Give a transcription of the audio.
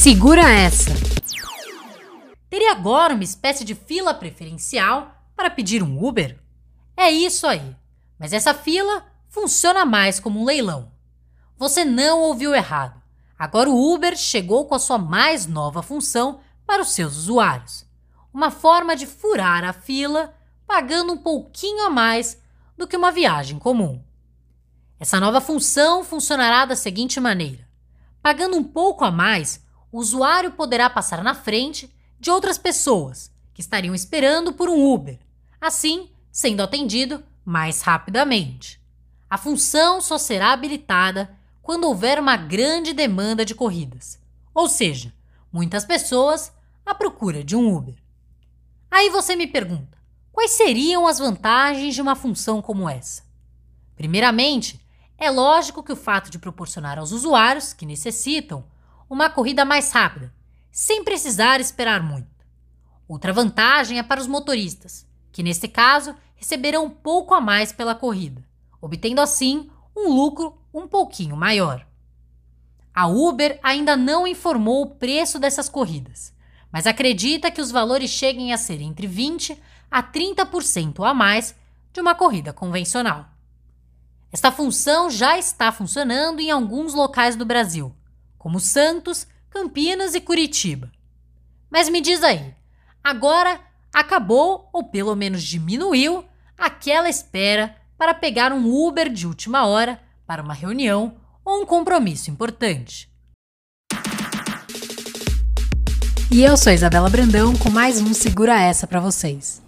Segura essa! Teria agora uma espécie de fila preferencial para pedir um Uber? É isso aí, mas essa fila funciona mais como um leilão. Você não ouviu errado. Agora o Uber chegou com a sua mais nova função para os seus usuários. Uma forma de furar a fila pagando um pouquinho a mais do que uma viagem comum. Essa nova função funcionará da seguinte maneira: pagando um pouco a mais, o usuário poderá passar na frente de outras pessoas que estariam esperando por um Uber, assim sendo atendido mais rapidamente. A função só será habilitada quando houver uma grande demanda de corridas, ou seja, muitas pessoas à procura de um Uber. Aí você me pergunta: quais seriam as vantagens de uma função como essa? Primeiramente, é lógico que o fato de proporcionar aos usuários que necessitam uma corrida mais rápida, sem precisar esperar muito. Outra vantagem é para os motoristas, que neste caso receberão um pouco a mais pela corrida, obtendo assim um lucro um pouquinho maior. A Uber ainda não informou o preço dessas corridas, mas acredita que os valores cheguem a ser entre 20 a 30% a mais de uma corrida convencional. Esta função já está funcionando em alguns locais do Brasil, como Santos, Campinas e Curitiba. Mas me diz aí, agora acabou ou pelo menos diminuiu aquela espera para pegar um Uber de última hora para uma reunião ou um compromisso importante. E eu sou Isabela Brandão com mais um Segura Essa para vocês.